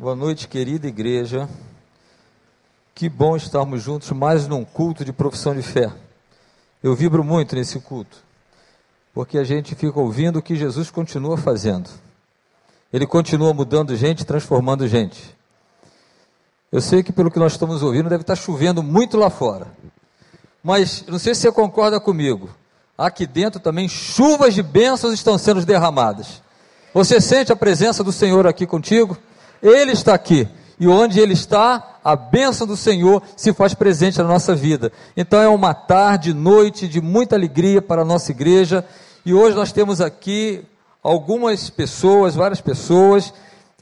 Boa noite, querida igreja. Que bom estarmos juntos mais num culto de profissão de fé. Eu vibro muito nesse culto, porque a gente fica ouvindo o que Jesus continua fazendo. Ele continua mudando gente, transformando gente. Eu sei que pelo que nós estamos ouvindo deve estar chovendo muito lá fora. Mas não sei se você concorda comigo. Aqui dentro também chuvas de bênçãos estão sendo derramadas. Você sente a presença do Senhor aqui contigo? Ele está aqui. E onde Ele está, a bênção do Senhor se faz presente na nossa vida. Então é uma tarde, noite de muita alegria para a nossa igreja. E hoje nós temos aqui algumas pessoas, várias pessoas,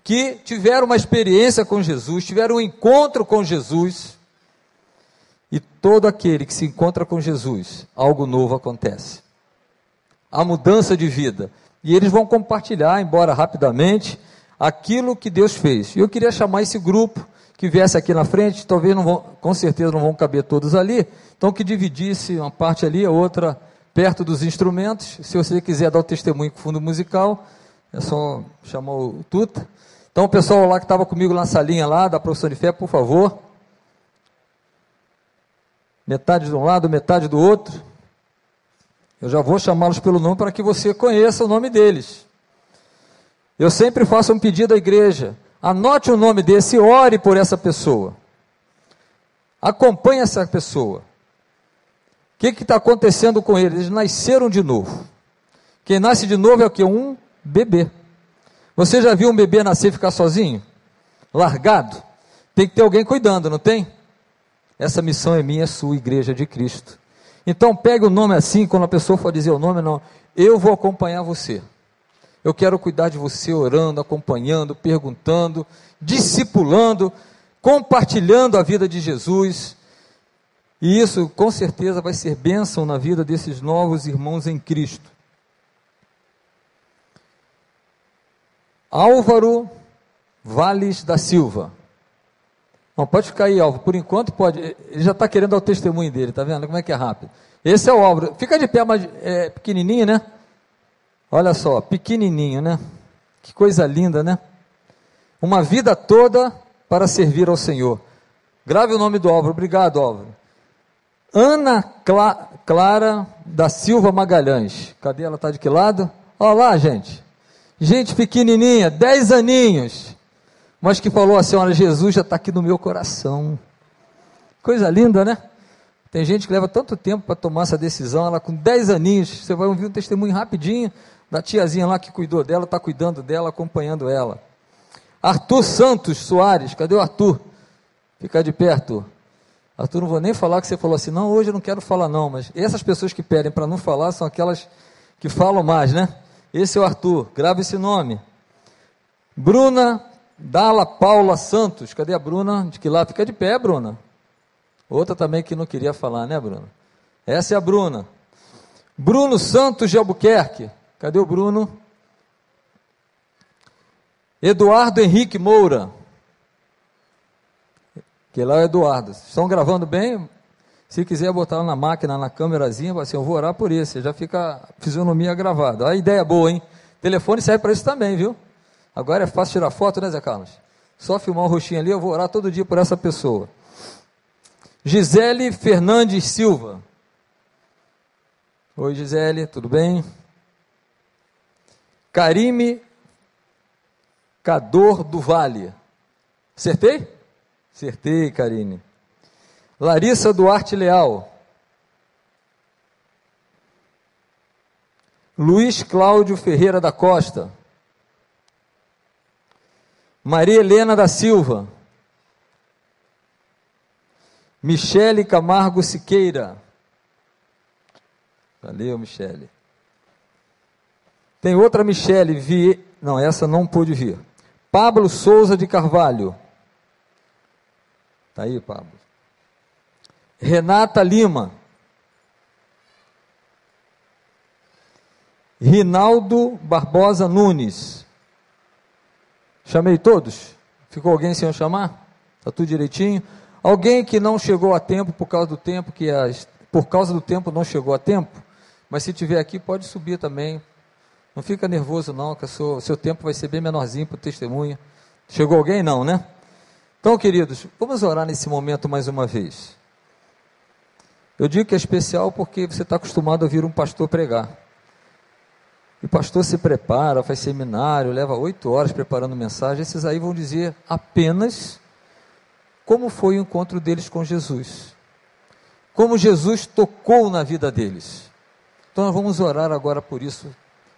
que tiveram uma experiência com Jesus, tiveram um encontro com Jesus. E todo aquele que se encontra com Jesus, algo novo acontece. A mudança de vida. E eles vão compartilhar, embora rapidamente, aquilo que Deus fez. E eu queria chamar esse grupo que viesse aqui na frente, talvez não vão, com certeza não vão caber todos ali, então que dividisse uma parte ali, a outra perto dos instrumentos. Se você quiser dar o testemunho com fundo musical, é só chamar o Tuta. Então o pessoal lá que estava comigo na salinha lá, da profissão de fé, por favor. Metade de um lado, metade do outro. Eu já vou chamá-los pelo nome para que você conheça o nome deles. Eu sempre faço um pedido à igreja: anote o nome desse, ore por essa pessoa. Acompanhe essa pessoa. O que está acontecendo com eles? Eles nasceram de novo. Quem nasce de novo é o que? Um bebê. Você já viu um bebê nascer e ficar sozinho? Largado? Tem que ter alguém cuidando, não tem? Essa missão é minha, é sua, Igreja de Cristo. Então pegue o nome assim, quando a pessoa for dizer o nome, não. Eu vou acompanhar você. Eu quero cuidar de você orando, acompanhando, perguntando, discipulando, compartilhando a vida de Jesus. E isso com certeza vai ser bênção na vida desses novos irmãos em Cristo. Álvaro Vales da Silva. Não, pode ficar aí, Álvaro. Por enquanto pode. Ele já está querendo dar o testemunho dele, tá vendo? Como é que é rápido. Esse é o Álvaro. Fica de pé, mas é pequenininho, né? Olha só, pequenininho, né? Que coisa linda, né? Uma vida toda para servir ao Senhor. Grave o nome do Álvaro. Obrigado, Álvaro. Ana Cla Clara da Silva Magalhães. Cadê ela? Está de que lado? Olha lá, gente. Gente pequenininha, dez aninhos. Mas que falou assim: Olha, Jesus já está aqui no meu coração. Coisa linda, né? Tem gente que leva tanto tempo para tomar essa decisão, ela com 10 aninhos, você vai ouvir um testemunho rapidinho, da tiazinha lá que cuidou dela, está cuidando dela, acompanhando ela. Arthur Santos Soares, cadê o Arthur? Fica de perto. Arthur, não vou nem falar que você falou assim, não, hoje eu não quero falar não, mas essas pessoas que pedem para não falar são aquelas que falam mais, né? Esse é o Arthur, grava esse nome. Bruna Dala Paula Santos, cadê a Bruna? De que lá? Fica de pé, Bruna. Outra também que não queria falar, né, Bruna? Essa é a Bruna. Bruno Santos de Albuquerque. Cadê o Bruno? Eduardo Henrique Moura. Que lá é o Eduardo. Estão gravando bem? Se quiser botar na máquina, na câmerazinha, assim, eu vou orar por isso. Já fica a fisionomia gravada. A ideia é boa, hein? Telefone serve para isso também, viu? Agora é fácil tirar foto, né, Zé Carlos? Só filmar o rostinho ali, eu vou orar todo dia por essa pessoa. Gisele Fernandes Silva. Oi, Gisele, tudo bem? Karime Cador do Vale. Acertei? Acertei, Karine. Larissa Duarte Leal. Luiz Cláudio Ferreira da Costa. Maria Helena da Silva. Michele Camargo Siqueira. Valeu, Michele. Tem outra Michele, vi, não, essa não pôde vir. Pablo Souza de Carvalho. Tá aí, Pablo. Renata Lima. Rinaldo Barbosa Nunes. Chamei todos? Ficou alguém sem eu chamar? Tá tudo direitinho? Alguém que não chegou a tempo por causa do tempo que as, por causa do tempo não chegou a tempo? Mas se tiver aqui pode subir também não fica nervoso não, que o seu, seu tempo vai ser bem menorzinho para o testemunho. Chegou alguém? Não, né? Então, queridos, vamos orar nesse momento mais uma vez. Eu digo que é especial porque você está acostumado a ouvir um pastor pregar. E o pastor se prepara, faz seminário, leva oito horas preparando mensagem. Esses aí vão dizer apenas como foi o encontro deles com Jesus. Como Jesus tocou na vida deles. Então nós vamos orar agora por isso.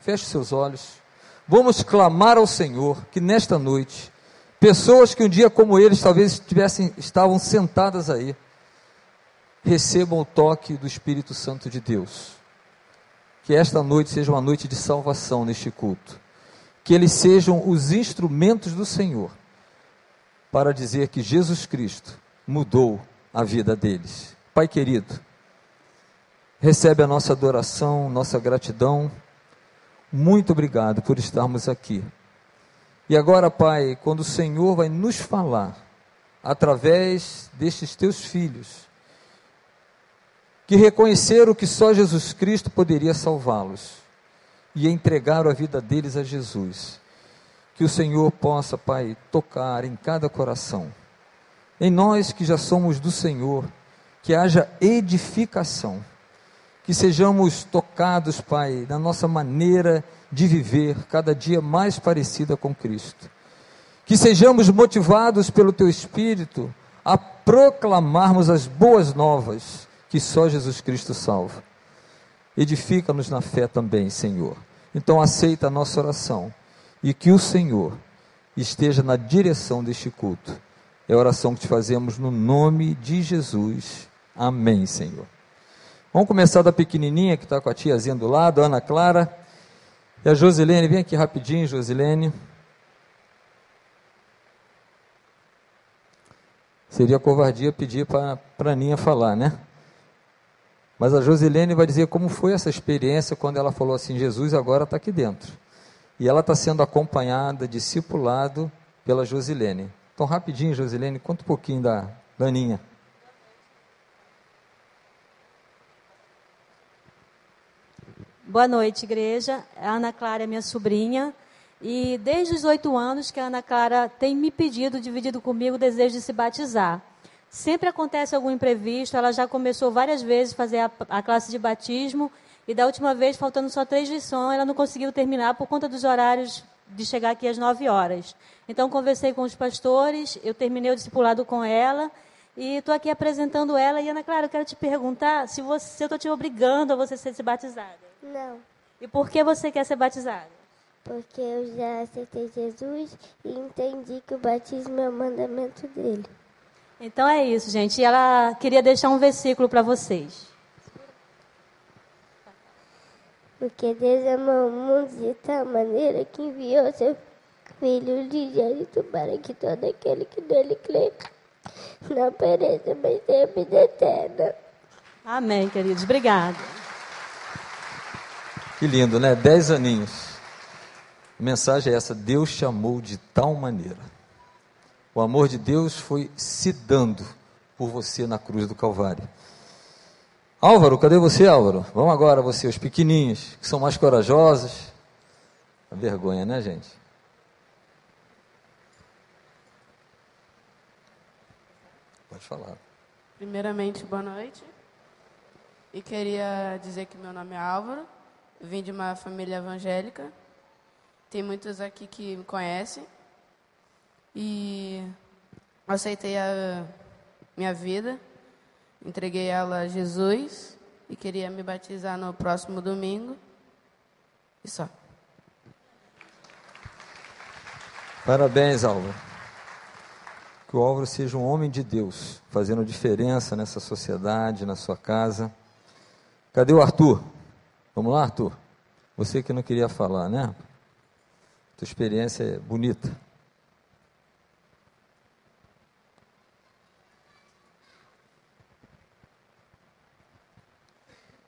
Feche seus olhos. Vamos clamar ao Senhor que nesta noite, pessoas que um dia como eles talvez tivessem, estavam sentadas aí, recebam o toque do Espírito Santo de Deus que esta noite seja uma noite de salvação neste culto. Que eles sejam os instrumentos do Senhor para dizer que Jesus Cristo mudou a vida deles. Pai querido, recebe a nossa adoração, nossa gratidão. Muito obrigado por estarmos aqui. E agora, Pai, quando o Senhor vai nos falar através destes teus filhos, que reconheceram que só Jesus Cristo poderia salvá-los e entregaram a vida deles a Jesus. Que o Senhor possa, Pai, tocar em cada coração. Em nós que já somos do Senhor, que haja edificação. Que sejamos tocados, Pai, na nossa maneira de viver, cada dia mais parecida com Cristo. Que sejamos motivados pelo Teu Espírito a proclamarmos as boas novas que só Jesus Cristo salva. Edifica-nos na fé também, Senhor. Então aceita a nossa oração e que o Senhor esteja na direção deste culto. É a oração que te fazemos no nome de Jesus. Amém, Senhor. Vamos começar da pequenininha que está com a tiazinha do lado, Ana Clara. E a Josilene, vem aqui rapidinho, Josilene. Seria covardia pedir para a Aninha falar, né? Mas a Josilene vai dizer como foi essa experiência quando ela falou assim: Jesus agora está aqui dentro. E ela está sendo acompanhada, discipulado pela Josilene. Então, rapidinho, Josilene, conta um pouquinho da Daninha. Boa noite, igreja. A Ana Clara é minha sobrinha. E desde os oito anos que a Ana Clara tem me pedido, dividido comigo, o desejo de se batizar. Sempre acontece algum imprevisto, ela já começou várias vezes a fazer a, a classe de batismo, e da última vez, faltando só três lições, ela não conseguiu terminar por conta dos horários de chegar aqui às nove horas. Então, conversei com os pastores, eu terminei o discipulado com ela, e estou aqui apresentando ela. E, Ana Clara, eu quero te perguntar se, você, se eu estou te obrigando a você ser batizada. Não. E por que você quer ser batizada? Porque eu já aceitei Jesus e entendi que o batismo é o mandamento dele. Então é isso, gente. E ela queria deixar um versículo para vocês. Porque Deus amou o mundo de tal maneira que enviou seu Filho unigênito para que todo aquele que nele crê não pereça, mas tenha vida eterna. Amém, queridos. Obrigada. Que lindo, né? Dez aninhos. A mensagem é essa: Deus te amou de tal maneira. O amor de Deus foi se dando por você na cruz do Calvário. Álvaro, cadê você, Álvaro? Vamos agora, você, os pequeninhos, que são mais corajosos. A vergonha, né, gente? Pode falar. Primeiramente, boa noite. E queria dizer que meu nome é Álvaro, vim de uma família evangélica. Tem muitos aqui que me conhecem, e aceitei a minha vida, entreguei ela a Jesus e queria me batizar no próximo domingo. E só. Parabéns, Álvaro. Que o Álvaro seja um homem de Deus, fazendo diferença nessa sociedade, na sua casa. Cadê o Arthur? Vamos lá, Arthur? Você que não queria falar, né? Tua experiência é bonita.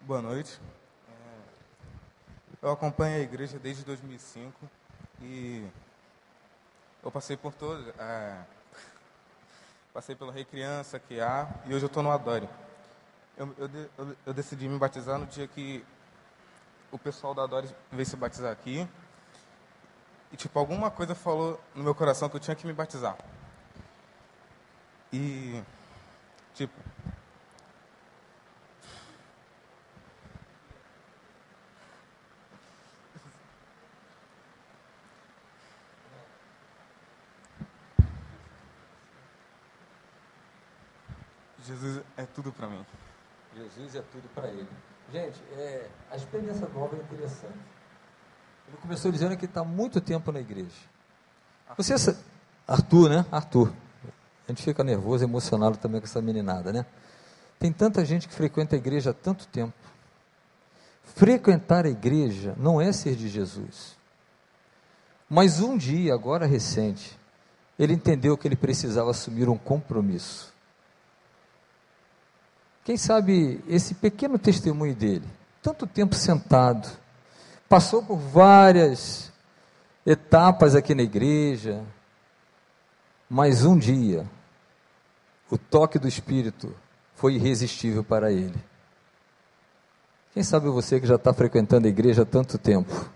Boa noite. É, eu acompanho a igreja desde 2005 e eu passei por todo, é, passei pelo Rei Criança, que há, e hoje eu estou no Adore. Eu, eu, eu, decidi me batizar no dia que o pessoal da Adore veio se batizar aqui. E, tipo, alguma coisa falou no meu coração que eu tinha que me batizar. E, tipo, Jesus é tudo para mim. Jesus é tudo para ele. Gente, é, a experiência do homem é interessante. Ele começou dizendo que está muito tempo na igreja. Você, Arthur, né? Arthur. A gente fica nervoso, emocionado também com essa meninada, né? Tem tanta gente que frequenta a igreja há tanto tempo. Frequentar a igreja não é ser de Jesus. Mas um dia, agora recente, ele entendeu que ele precisava assumir um compromisso. Quem sabe esse pequeno testemunho dele, tanto tempo sentado, passou por várias etapas aqui na igreja, mas um dia o toque do Espírito foi irresistível para ele. Quem sabe você que já está frequentando a igreja há tanto tempo,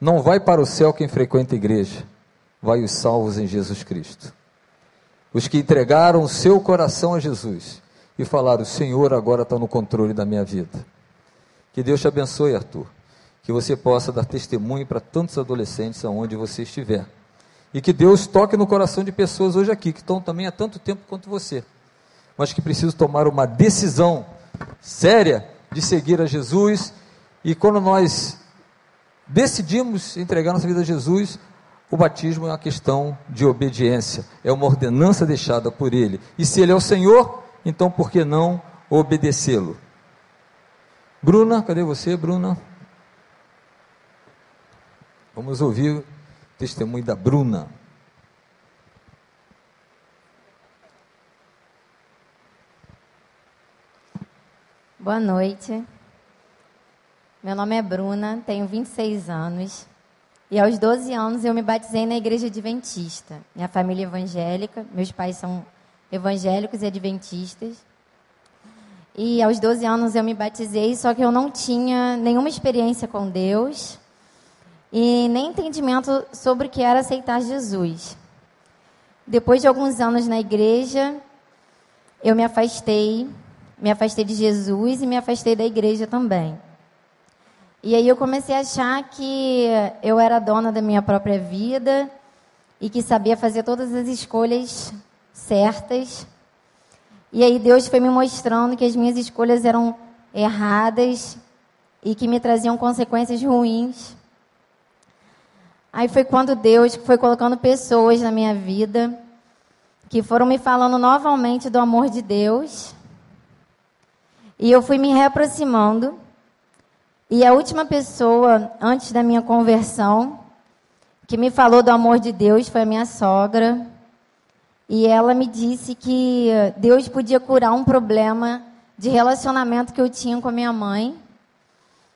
não vai para o céu quem frequenta a igreja, vai os salvos em Jesus Cristo. Os que entregaram o seu coração a Jesus e falar: O Senhor agora está no controle da minha vida. Que Deus te abençoe, Arthur. Que você possa dar testemunho para tantos adolescentes aonde você estiver. E que Deus toque no coração de pessoas hoje aqui, que estão também há tanto tempo quanto você, mas que precisam tomar uma decisão séria de seguir a Jesus. E quando nós decidimos entregar nossa vida a Jesus, o batismo é uma questão de obediência, é uma ordenança deixada por Ele. E se Ele é o Senhor, então por que não obedecê-lo? Bruna, cadê você, Bruna? Vamos ouvir o testemunho da Bruna. Boa noite. Meu nome é Bruna, tenho 26 anos. E aos 12 anos eu me batizei na igreja adventista. Minha família é evangélica, meus pais são evangélicos e adventistas. E aos 12 anos eu me batizei, só que eu não tinha nenhuma experiência com Deus e nem entendimento sobre o que era aceitar Jesus. Depois de alguns anos na igreja, eu me afastei, me afastei de Jesus e me afastei da igreja também. E aí eu comecei a achar que eu era dona da minha própria vida e que sabia fazer todas as escolhas certas. E aí Deus foi me mostrando que as minhas escolhas eram erradas e que me traziam consequências ruins. Aí foi quando Deus foi colocando pessoas na minha vida que foram me falando novamente do amor de Deus. E eu fui me reaproximando. E a última pessoa, antes da minha conversão, que me falou do amor de Deus foi a minha sogra. E ela me disse que Deus podia curar um problema de relacionamento que eu tinha com a minha mãe,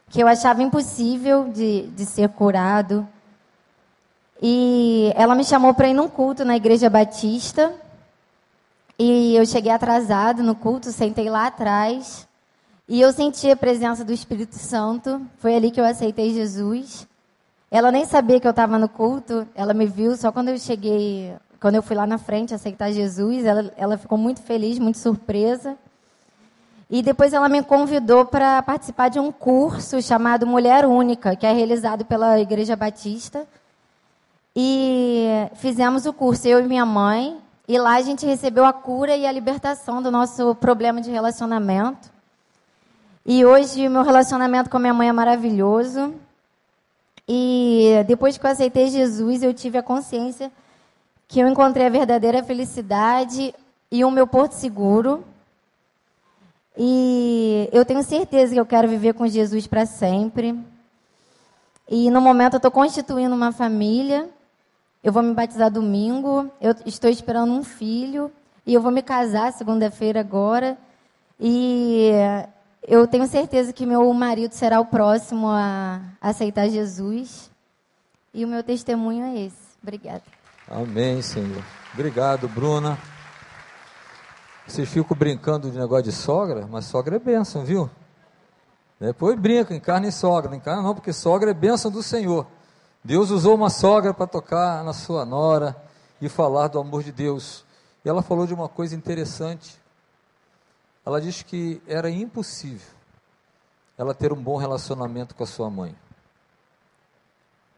que eu achava impossível de, de ser curado. E ela me chamou para ir num culto na igreja batista. E eu cheguei atrasado no culto, sentei lá atrás. E eu senti a presença do Espírito Santo. Foi ali que eu aceitei Jesus. Ela nem sabia que eu estava no culto. Ela me viu só quando eu cheguei quando eu fui lá na frente aceitar Jesus, ela, ela ficou muito feliz, muito surpresa. E depois ela me convidou para participar de um curso chamado Mulher Única, que é realizado pela Igreja Batista. E fizemos o curso, eu e minha mãe. E lá a gente recebeu a cura e a libertação do nosso problema de relacionamento. E hoje o meu relacionamento com a minha mãe é maravilhoso. E depois que eu aceitei Jesus, eu tive a consciência que eu encontrei a verdadeira felicidade e o meu porto seguro. E eu tenho certeza que eu quero viver com Jesus para sempre. E no momento eu estou constituindo uma família. Eu vou me batizar domingo. Eu estou esperando um filho. E eu vou me casar segunda-feira agora. E eu tenho certeza que meu marido será o próximo a aceitar Jesus. E o meu testemunho é esse. Obrigada. Amém, Senhor. Obrigado, Bruna. Vocês ficam brincando de negócio de sogra, mas sogra é bênção, viu? Depois brinca, encarna em sogra. Não encarna não, porque sogra é bênção do Senhor. Deus usou uma sogra para tocar na sua nora e falar do amor de Deus. E ela falou de uma coisa interessante. Ela disse que era impossível ela ter um bom relacionamento com a sua mãe.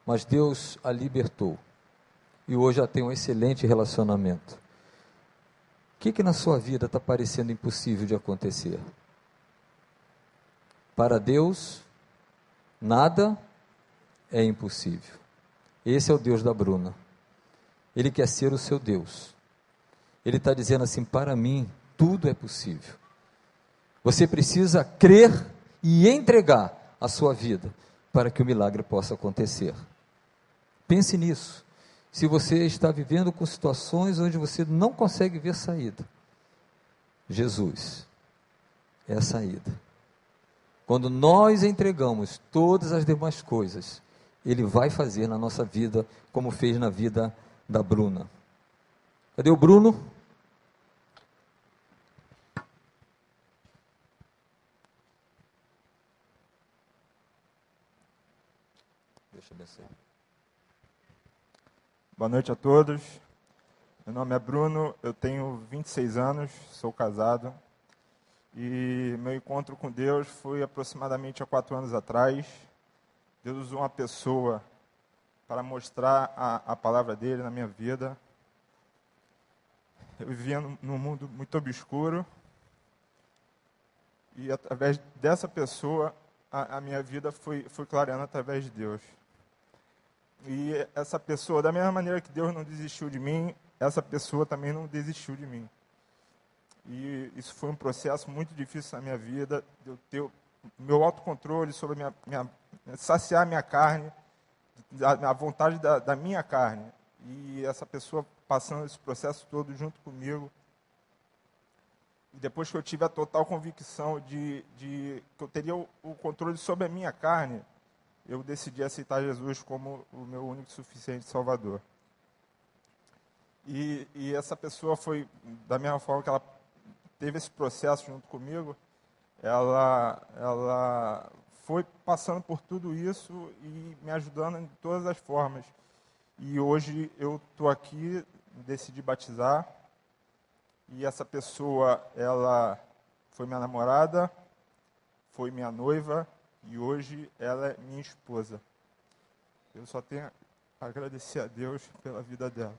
Mas Deus a libertou. E hoje ela tem um excelente relacionamento. O que, que na sua vida está parecendo impossível de acontecer? Para Deus, nada é impossível. Esse é o Deus da Bruna. Ele quer ser o seu Deus. Ele está dizendo assim: para mim, tudo é possível. Você precisa crer e entregar a sua vida para que o milagre possa acontecer. Pense nisso. Se você está vivendo com situações onde você não consegue ver saída, Jesus é a saída. Quando nós entregamos todas as demais coisas, Ele vai fazer na nossa vida como fez na vida da Bruna. Cadê o Bruno? Deixa eu descer. Boa noite a todos. Meu nome é Bruno, eu tenho 26 anos, sou casado. E meu encontro com Deus foi aproximadamente há quatro anos atrás. Deus usou uma pessoa para mostrar a, a palavra dele na minha vida. Eu vivia num mundo muito obscuro. E através dessa pessoa, a, a minha vida foi, foi clareando através de Deus. E essa pessoa, da mesma maneira que Deus não desistiu de mim, essa pessoa também não desistiu de mim. E isso foi um processo muito difícil na minha vida, de eu ter meu autocontrole sobre minha, minha saciar minha carne, a, a vontade da, da, minha carne. E essa pessoa passando esse processo todo junto comigo. E depois que eu tive a total convicção de, de que eu teria o, o controle sobre a minha carne, eu decidi aceitar Jesus como o meu único e suficiente Salvador. E, e, essa pessoa foi, da mesma forma que ela teve esse processo junto comigo, ela, ela foi passando por tudo isso e me ajudando em todas as formas. E hoje eu estou aqui, decidi batizar, e essa pessoa, ela foi minha namorada, foi minha noiva, e hoje ela é minha esposa. Eu só tenho a agradecer a Deus pela vida dela.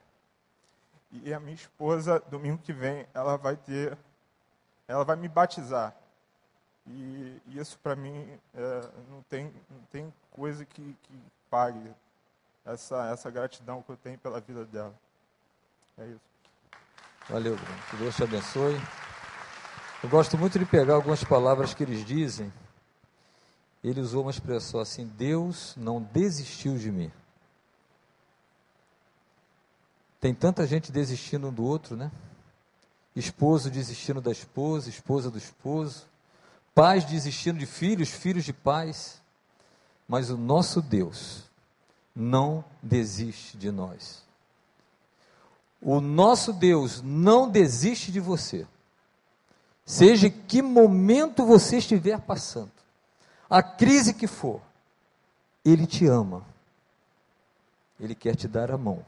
E a minha esposa, domingo que vem, ela vai ter ela vai me batizar. E, isso para mim é, não, tem, não tem coisa que, que pague essa, essa gratidão que eu tenho pela vida dela. É isso. Valeu, Bruno. Que Deus te abençoe. Eu gosto muito de pegar algumas palavras que eles dizem. Ele usou uma expressão assim: Deus não desistiu de mim. Tem tanta gente desistindo um do outro, né? esposo desistindo da esposa, esposa do esposo, pais desistindo de filhos, filhos de pais. Mas o nosso Deus não desiste de nós. O nosso Deus não desiste de você. Seja que momento você estiver passando, a crise que for, Ele te ama. Ele quer te dar a mão,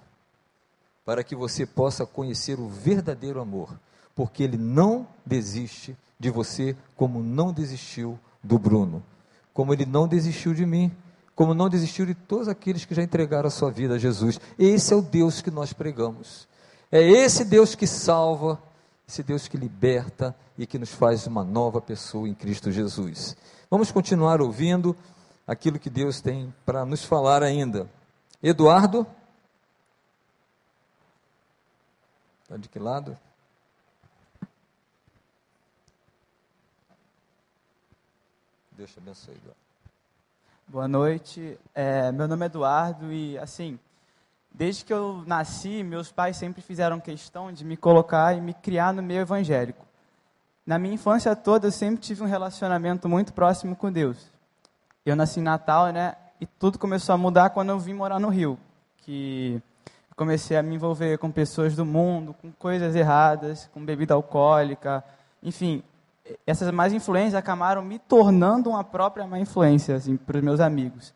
para que você possa conhecer o verdadeiro amor porque ele não desiste de você, como não desistiu do Bruno, como ele não desistiu de mim, como não desistiu de todos aqueles que já entregaram a sua vida a Jesus. Esse é o Deus que nós pregamos. É esse Deus que salva, esse Deus que liberta e que nos faz uma nova pessoa em Cristo Jesus. Vamos continuar ouvindo aquilo que Deus tem para nos falar ainda. Eduardo? Está de que lado? Deus te abençoe, Eduardo. Boa noite. É, meu nome é Eduardo e, assim, desde que eu nasci, meus pais sempre fizeram questão de me colocar e me criar no meio evangélico. Na minha infância toda, eu sempre tive um relacionamento muito próximo com Deus. Eu nasci em Natal, né? E tudo começou a mudar quando eu vim morar no Rio. Que comecei a me envolver com pessoas do mundo, com coisas erradas, com bebida alcoólica, enfim, essas más influências acabaram me tornando uma própria má influência assim, para os meus amigos.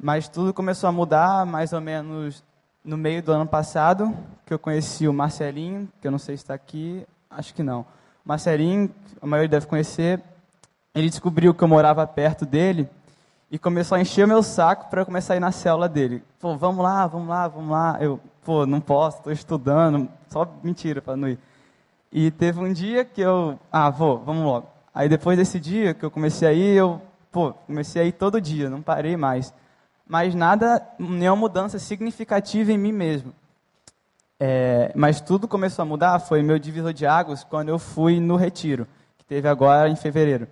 Mas tudo começou a mudar mais ou menos no meio do ano passado, que eu conheci o Marcelinho, que eu não sei se está aqui, acho que não. Marcelinho, a maioria deve conhecer, ele descobriu que eu morava perto dele e começou a encher o meu saco para eu começar a ir na célula dele. Pô, vamos lá, vamos lá, vamos lá. Eu, pô, não posso, estou estudando, só mentira para não ir. E teve um dia que eu, ah, vou, vamos logo. Aí depois desse dia que eu comecei a ir, eu, pô, comecei a ir todo dia, não parei mais. Mas nada, nenhuma mudança significativa em mim mesmo. É, mas tudo começou a mudar, foi meu divisor de águas quando eu fui no retiro, que teve agora em fevereiro.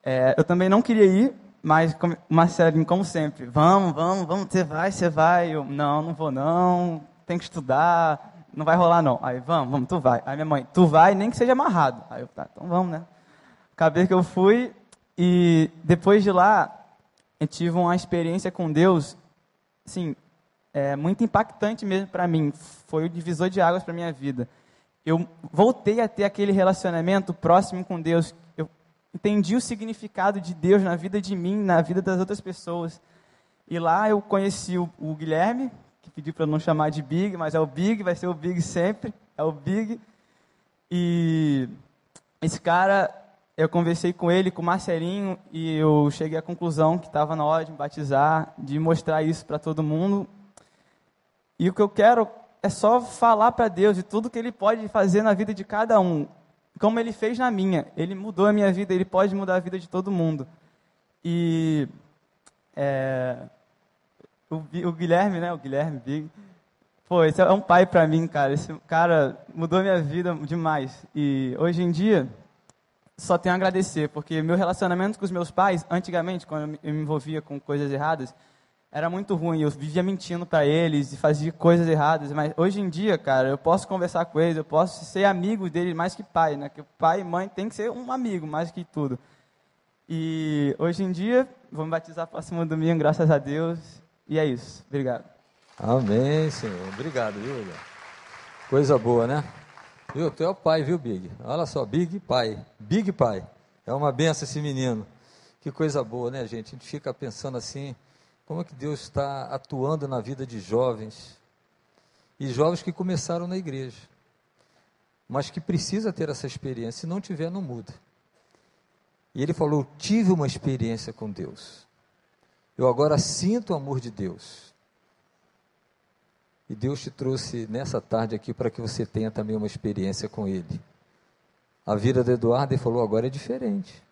É, eu também não queria ir, mas Marcelinho, como sempre, vamos, vamos, vamos, você vai, você vai. Eu, não, não vou não, tem que estudar, não vai rolar não. Aí, vamos, vamos, tu vai. Aí minha mãe, tu vai, nem que seja amarrado. Aí eu, tá, então vamos, né? Acabei que eu fui e depois de lá, eu tive uma experiência com Deus, assim, é, muito impactante mesmo para mim. Foi o divisor de águas para minha vida. Eu voltei a ter aquele relacionamento próximo com Deus. Eu entendi o significado de Deus na vida de mim, na vida das outras pessoas. E lá eu conheci o, o Guilherme, que pediu para não chamar de Big, mas é o Big, vai ser o Big sempre, é o Big. E esse cara, eu conversei com ele, com o Marcelinho, e eu cheguei à conclusão que estava na hora de me batizar, de mostrar isso para todo mundo. E o que eu quero é só falar para Deus de tudo que Ele pode fazer na vida de cada um, como Ele fez na minha. Ele mudou a minha vida, Ele pode mudar a vida de todo mundo. E é, o, o Guilherme, né? O Guilherme Big. Pô, esse é um pai para mim, cara. Esse cara mudou minha vida demais. E hoje em dia, só tenho a agradecer, porque meu relacionamento com os meus pais, antigamente, quando eu me envolvia com coisas erradas, era muito ruim. Eu vivia mentindo para eles e fazia coisas erradas. Mas hoje em dia, cara, eu posso conversar com eles, eu posso ser amigo deles mais que pai, né? Que pai e mãe tem que ser um amigo mais que tudo. E hoje em dia, vou me batizar próximo domingo, graças a Deus. E é isso. Obrigado. Amém, Senhor. Obrigado, viu, Coisa boa, né? Viu? Tu é o pai, viu, Big? Olha só, Big pai. Big pai. É uma benção esse menino. Que coisa boa, né, gente? A gente fica pensando assim, como é que Deus está atuando na vida de jovens. E jovens que começaram na igreja. Mas que precisa ter essa experiência. Se não tiver, não muda. E ele falou: tive uma experiência com Deus. Eu agora sinto o amor de Deus. E Deus te trouxe nessa tarde aqui para que você tenha também uma experiência com Ele. A vida do Eduardo, ele falou, agora é diferente.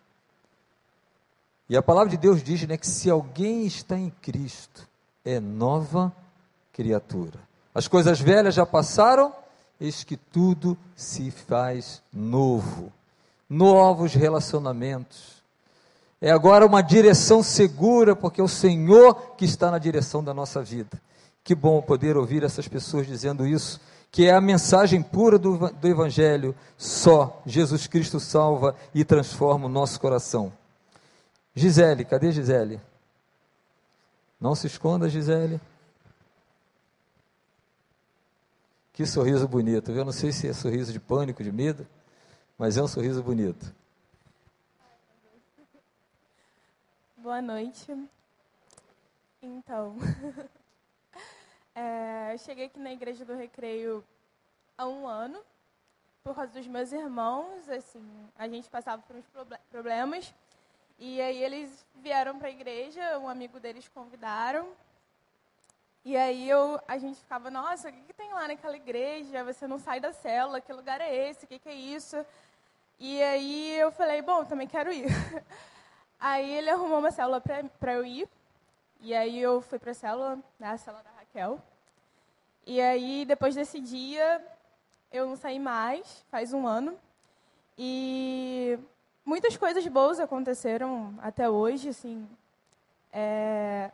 E a palavra de Deus diz né, que se alguém está em Cristo, é nova criatura. As coisas velhas já passaram, eis que tudo se faz novo. Novos relacionamentos, é agora uma direção segura, porque é o Senhor que está na direção da nossa vida. Que bom poder ouvir essas pessoas dizendo isso, que é a mensagem pura do, do Evangelho. Só Jesus Cristo salva e transforma o nosso coração. Gisele, cadê Gisele? Não se esconda, Gisele. Que sorriso bonito. Eu não sei se é sorriso de pânico, de medo, mas é um sorriso bonito. Boa noite. Então, é, eu cheguei aqui na Igreja do Recreio há um ano, por causa dos meus irmãos, assim, a gente passava por uns problemas, e aí eles vieram para a igreja, um amigo deles convidaram, e aí eu, a gente ficava, nossa, o que, que tem lá naquela igreja? Você não sai da célula, que lugar é esse? O que, que é isso? E aí eu falei, bom, também quero ir. Aí ele arrumou uma célula para eu ir. E aí eu fui para a célula, né, a célula da Raquel. E aí, depois desse dia, eu não saí mais, faz um ano. E muitas coisas boas aconteceram até hoje, assim. É,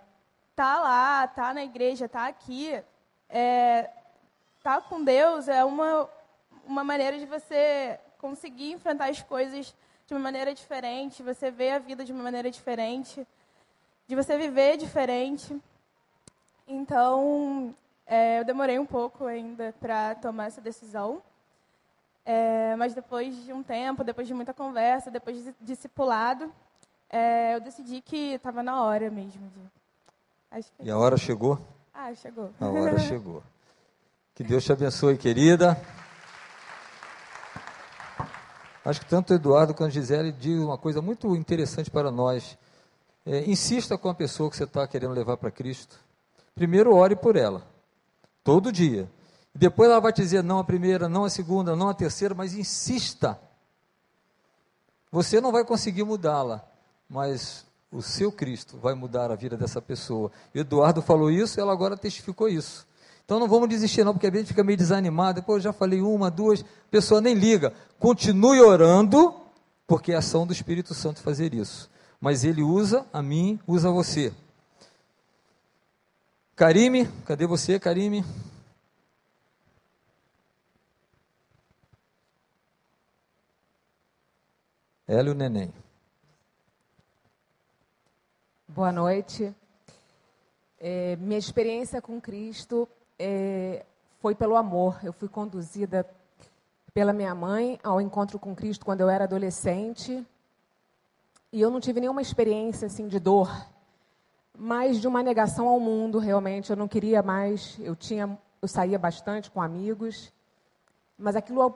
tá lá, tá na igreja, tá aqui, é, tá com Deus é uma, uma maneira de você conseguir enfrentar as coisas de uma maneira diferente, você vê a vida de uma maneira diferente, de você viver diferente. Então, é, eu demorei um pouco ainda para tomar essa decisão. É, mas depois de um tempo, depois de muita conversa, depois de discipulado, é, eu decidi que estava na hora mesmo de, que E a hora chegou? Ah, chegou. A hora chegou. Que Deus te abençoe, querida. Acho que tanto o Eduardo quanto Gisele diz uma coisa muito interessante para nós. É, insista com a pessoa que você está querendo levar para Cristo. Primeiro, ore por ela, todo dia. Depois ela vai te dizer não a primeira, não a segunda, não a terceira, mas insista. Você não vai conseguir mudá-la, mas o seu Cristo vai mudar a vida dessa pessoa. Eduardo falou isso, ela agora testificou isso. Então não vamos desistir não, porque a gente fica meio desanimado. Depois já falei uma, duas, a pessoa nem liga. Continue orando, porque é ação do Espírito Santo fazer isso. Mas ele usa a mim, usa você. Karime, cadê você, Karime? Ela e o neném. Boa noite. É, minha experiência com Cristo é, foi pelo amor. Eu fui conduzida pela minha mãe ao encontro com Cristo quando eu era adolescente. E eu não tive nenhuma experiência assim de dor, mas de uma negação ao mundo, realmente. Eu não queria mais. Eu tinha, eu saía bastante com amigos, mas aquilo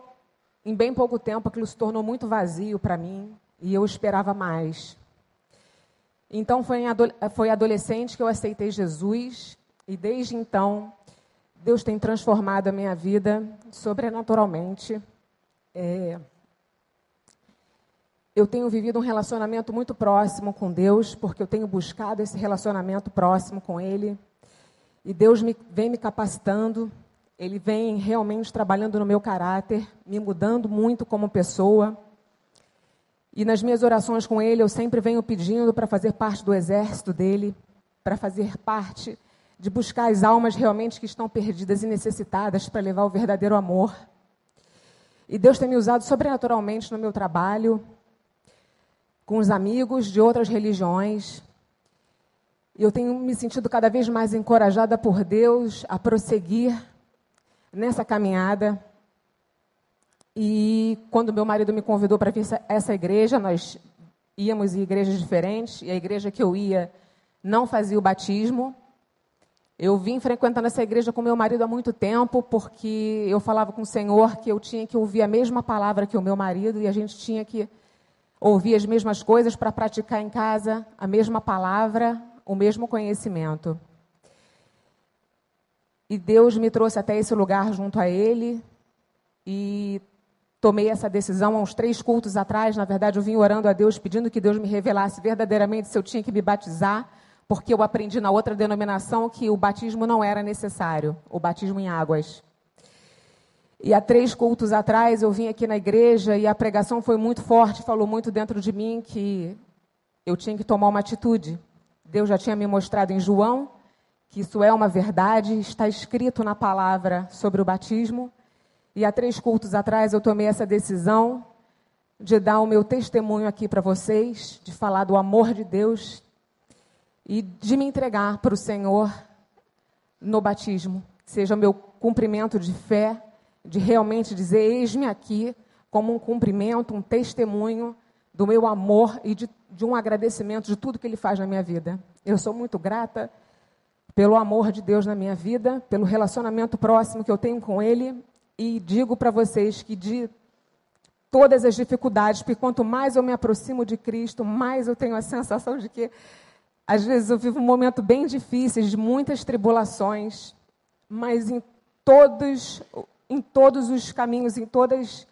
em bem pouco tempo aquilo se tornou muito vazio para mim e eu esperava mais. Então foi, foi adolescente que eu aceitei Jesus e desde então Deus tem transformado a minha vida sobrenaturalmente. É, eu tenho vivido um relacionamento muito próximo com Deus, porque eu tenho buscado esse relacionamento próximo com Ele. E Deus me, vem me capacitando, Ele vem realmente trabalhando no meu caráter, me mudando muito como pessoa. E nas minhas orações com Ele, eu sempre venho pedindo para fazer parte do exército dele, para fazer parte de buscar as almas realmente que estão perdidas e necessitadas para levar o verdadeiro amor. E Deus tem me usado sobrenaturalmente no meu trabalho, com os amigos de outras religiões. E eu tenho me sentido cada vez mais encorajada por Deus a prosseguir nessa caminhada. E quando meu marido me convidou para vir essa igreja, nós íamos em igrejas diferentes, e a igreja que eu ia não fazia o batismo. Eu vim frequentando essa igreja com meu marido há muito tempo, porque eu falava com o Senhor que eu tinha que ouvir a mesma palavra que o meu marido e a gente tinha que ouvir as mesmas coisas para praticar em casa a mesma palavra, o mesmo conhecimento. E Deus me trouxe até esse lugar junto a Ele e tomei essa decisão há uns três cultos atrás. Na verdade, eu vim orando a Deus, pedindo que Deus me revelasse verdadeiramente se eu tinha que me batizar, porque eu aprendi na outra denominação que o batismo não era necessário, o batismo em águas. E há três cultos atrás eu vim aqui na igreja e a pregação foi muito forte, falou muito dentro de mim que eu tinha que tomar uma atitude. Deus já tinha me mostrado em João que isso é uma verdade, está escrito na palavra sobre o batismo. E há três cultos atrás eu tomei essa decisão de dar o meu testemunho aqui para vocês, de falar do amor de Deus e de me entregar para o Senhor no batismo, seja o meu cumprimento de fé de realmente dizer: eis-me aqui, como um cumprimento, um testemunho do meu amor e de, de um agradecimento de tudo que Ele faz na minha vida. Eu sou muito grata pelo amor de Deus na minha vida, pelo relacionamento próximo que eu tenho com Ele e digo para vocês que de todas as dificuldades, porque quanto mais eu me aproximo de Cristo, mais eu tenho a sensação de que às vezes eu vivo um momento bem difícil, de muitas tribulações, mas em todos em todos os caminhos, em todas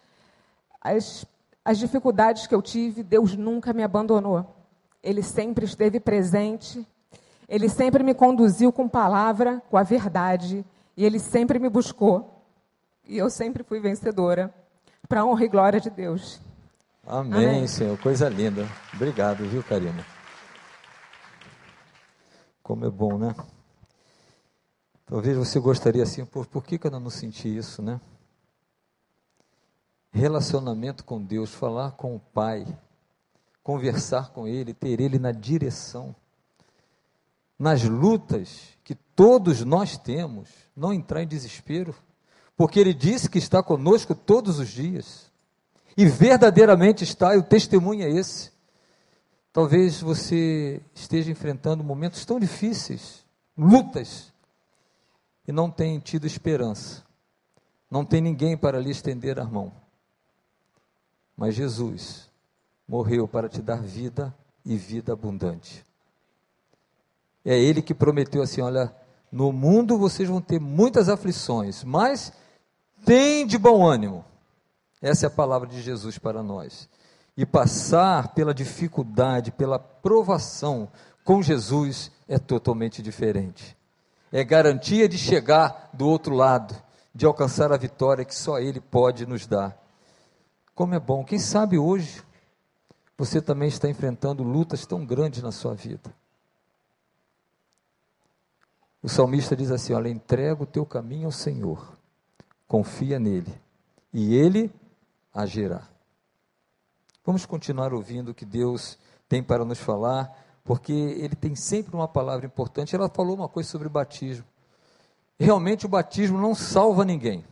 as, as dificuldades que eu tive, Deus nunca me abandonou. Ele sempre esteve presente, ele sempre me conduziu com palavra, com a verdade, e ele sempre me buscou. E eu sempre fui vencedora, para a honra e glória de Deus. Amém, Amém, Senhor. Coisa linda. Obrigado, viu, Karina? Como é bom, né? Talvez você gostaria assim, por, por que, que eu não senti isso, né? Relacionamento com Deus, falar com o Pai, conversar com Ele, ter Ele na direção. Nas lutas que todos nós temos, não entrar em desespero, porque Ele disse que está conosco todos os dias. E verdadeiramente está, e o testemunho é esse. Talvez você esteja enfrentando momentos tão difíceis, lutas, e não tem tido esperança. Não tem ninguém para lhe estender a mão. Mas Jesus morreu para te dar vida e vida abundante. É Ele que prometeu assim: olha, no mundo vocês vão ter muitas aflições, mas tem de bom ânimo. Essa é a palavra de Jesus para nós. E passar pela dificuldade, pela provação com Jesus é totalmente diferente. É garantia de chegar do outro lado, de alcançar a vitória que só Ele pode nos dar. Como é bom, quem sabe hoje você também está enfrentando lutas tão grandes na sua vida. O salmista diz assim: Olha, entrega o teu caminho ao Senhor, confia nele, e ele agirá. Vamos continuar ouvindo o que Deus tem para nos falar, porque ele tem sempre uma palavra importante. Ela falou uma coisa sobre batismo. Realmente o batismo não salva ninguém.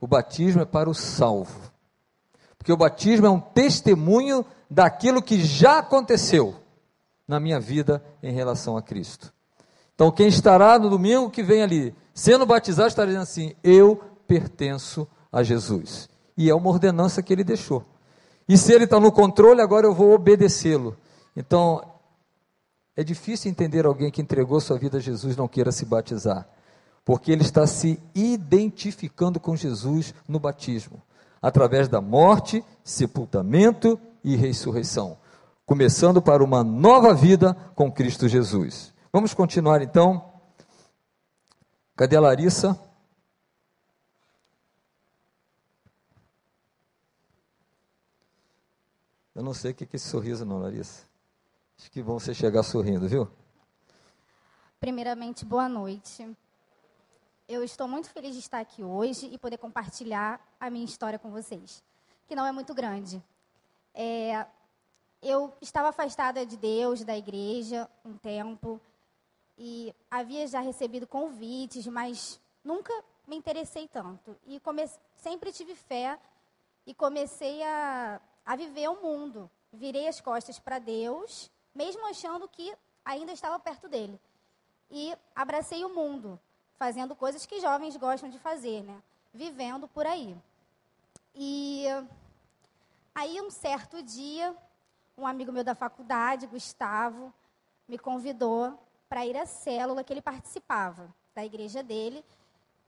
O batismo é para o salvo. Porque o batismo é um testemunho daquilo que já aconteceu na minha vida em relação a Cristo. Então, quem estará no domingo que vem ali, sendo batizado, estará dizendo assim: Eu pertenço a Jesus. E é uma ordenança que ele deixou. E se ele está no controle, agora eu vou obedecê-lo. Então, é difícil entender alguém que entregou sua vida a Jesus não queira se batizar, porque ele está se identificando com Jesus no batismo, através da morte, sepultamento e ressurreição, começando para uma nova vida com Cristo Jesus. Vamos continuar então. Cadê a Larissa? Eu não sei o que é esse sorriso, não, Larissa. Acho que bom você chegar sorrindo, viu? Primeiramente, boa noite. Eu estou muito feliz de estar aqui hoje e poder compartilhar a minha história com vocês, que não é muito grande. É, eu estava afastada de Deus, da igreja, um tempo, e havia já recebido convites, mas nunca me interessei tanto. E comece, sempre tive fé e comecei a a viver o mundo. Virei as costas para Deus, mesmo achando que ainda estava perto dele. E abracei o mundo, fazendo coisas que jovens gostam de fazer, né? Vivendo por aí. E aí, um certo dia, um amigo meu da faculdade, Gustavo, me convidou para ir à célula que ele participava, da igreja dele.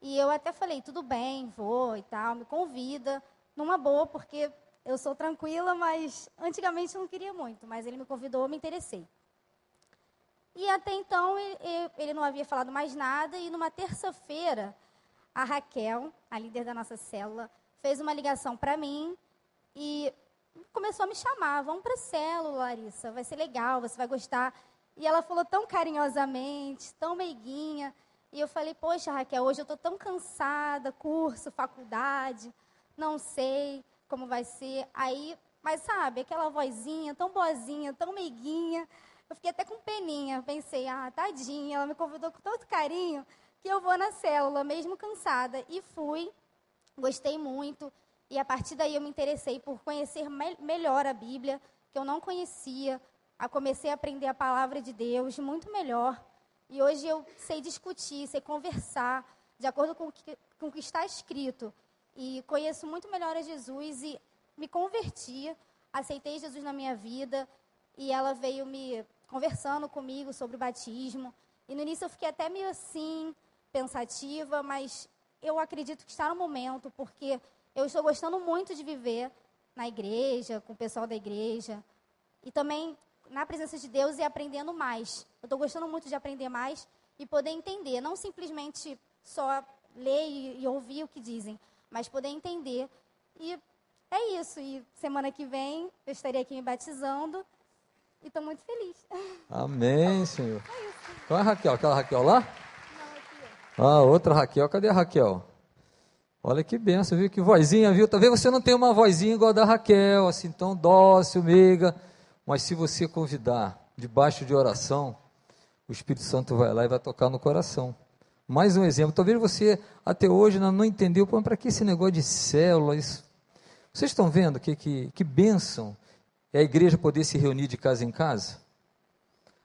E eu até falei, tudo bem, vou e tal, me convida, numa boa, porque eu sou tranquila, mas antigamente eu não queria muito, mas ele me convidou, eu me interessei. E até então ele não havia falado mais nada, e numa terça-feira, a Raquel, a líder da nossa célula, fez uma ligação para mim e começou a me chamar: vamos para a célula, Larissa, vai ser legal, você vai gostar. E ela falou tão carinhosamente, tão meiguinha. E eu falei: Poxa, Raquel, hoje eu estou tão cansada, curso, faculdade, não sei como vai ser. Aí, mas sabe, aquela vozinha tão boazinha, tão meiguinha. Eu fiquei até com peninha. Pensei, ah, tadinha, ela me convidou com tanto carinho que eu vou na célula, mesmo cansada. E fui, gostei muito. E a partir daí eu me interessei por conhecer me melhor a Bíblia, que eu não conhecia. A comecei a aprender a palavra de Deus muito melhor. E hoje eu sei discutir, sei conversar, de acordo com o que, com o que está escrito e conheço muito melhor a Jesus e me converti, aceitei Jesus na minha vida e ela veio me conversando comigo sobre o batismo. E no início eu fiquei até meio assim, pensativa, mas eu acredito que está no momento, porque eu estou gostando muito de viver na igreja, com o pessoal da igreja, e também na presença de Deus e aprendendo mais. Eu estou gostando muito de aprender mais e poder entender, não simplesmente só ler e, e ouvir o que dizem, mas poder entender. E é isso. E semana que vem eu estarei aqui me batizando e estou muito feliz. Amém, Senhor. É Qual é a Raquel? Aquela Raquel lá? Não, aqui. Ah, outra Raquel. Cadê a Raquel? Olha que benção, viu? Que vozinha, viu? Talvez você não tenha uma vozinha igual a da Raquel, assim, tão dócil, meiga. Mas se você convidar, debaixo de oração, o Espírito Santo vai lá e vai tocar no coração. Mais um exemplo. Talvez você até hoje não, entendeu para que esse negócio de células. Vocês estão vendo que, que, que bênção é a igreja poder se reunir de casa em casa?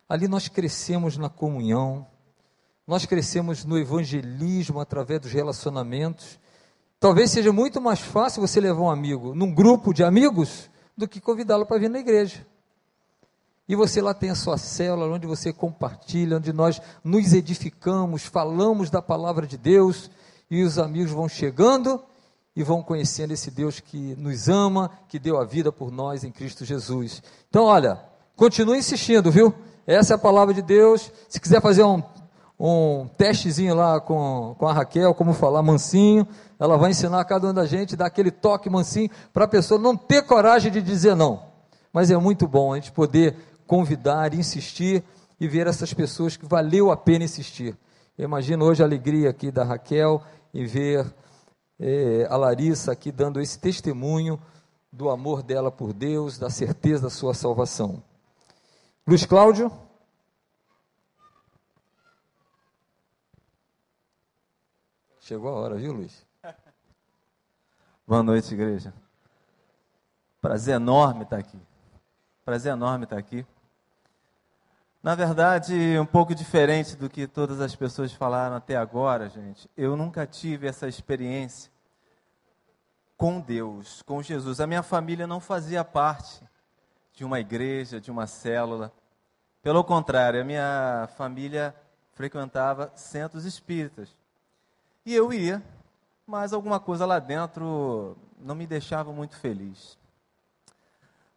Ali nós crescemos na comunhão, nós crescemos no evangelismo através dos relacionamentos. Talvez seja muito mais fácil você levar um amigo num grupo de amigos do que convidá-lo para vir na igreja. E você lá tem a sua célula, onde você compartilha, onde nós nos edificamos, falamos da palavra de Deus, e os amigos vão chegando e vão conhecendo esse Deus que nos ama, que deu a vida por nós em Cristo Jesus. Então, olha, continue insistindo, viu? Essa é a palavra de Deus. Se quiser fazer um, um testezinho lá com, com a Raquel, como falar mansinho, ela vai ensinar a cada um da gente, dar aquele toque mansinho, para a pessoa não ter coragem de dizer não. Mas é muito bom a gente poder convidar, insistir e ver essas pessoas que valeu a pena insistir. Eu imagino hoje a alegria aqui da Raquel em ver é, a Larissa aqui dando esse testemunho do amor dela por Deus, da certeza da sua salvação. Luiz Cláudio. Chegou a hora, viu, Luiz? Boa noite, igreja. Prazer enorme estar aqui. Prazer enorme estar aqui. Na verdade, um pouco diferente do que todas as pessoas falaram até agora, gente. Eu nunca tive essa experiência com Deus, com Jesus. A minha família não fazia parte de uma igreja, de uma célula. Pelo contrário, a minha família frequentava centros espíritas. E eu ia, mas alguma coisa lá dentro não me deixava muito feliz.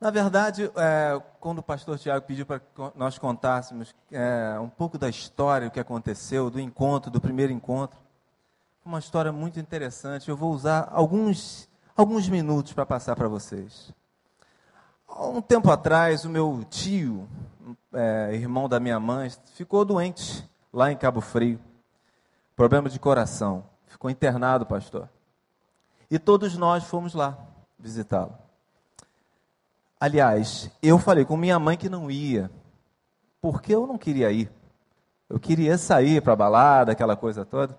Na verdade, é, quando o pastor Tiago pediu para nós contássemos é, um pouco da história, o que aconteceu, do encontro, do primeiro encontro, uma história muito interessante. Eu vou usar alguns, alguns minutos para passar para vocês. Há um tempo atrás, o meu tio, é, irmão da minha mãe, ficou doente lá em Cabo Frio. Problema de coração. Ficou internado, pastor. E todos nós fomos lá visitá-lo. Aliás, eu falei com minha mãe que não ia, porque eu não queria ir. Eu queria sair para balada, aquela coisa toda.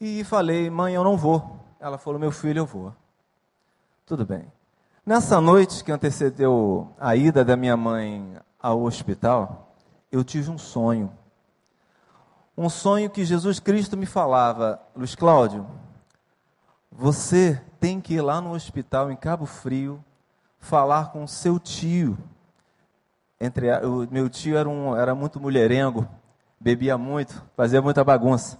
E falei, mãe, eu não vou. Ela falou, meu filho, eu vou. Tudo bem. Nessa noite que antecedeu a ida da minha mãe ao hospital, eu tive um sonho. Um sonho que Jesus Cristo me falava, Luiz Cláudio, você tem que ir lá no hospital em Cabo Frio falar com seu tio. Entre o meu tio era, um, era muito mulherengo, bebia muito, fazia muita bagunça.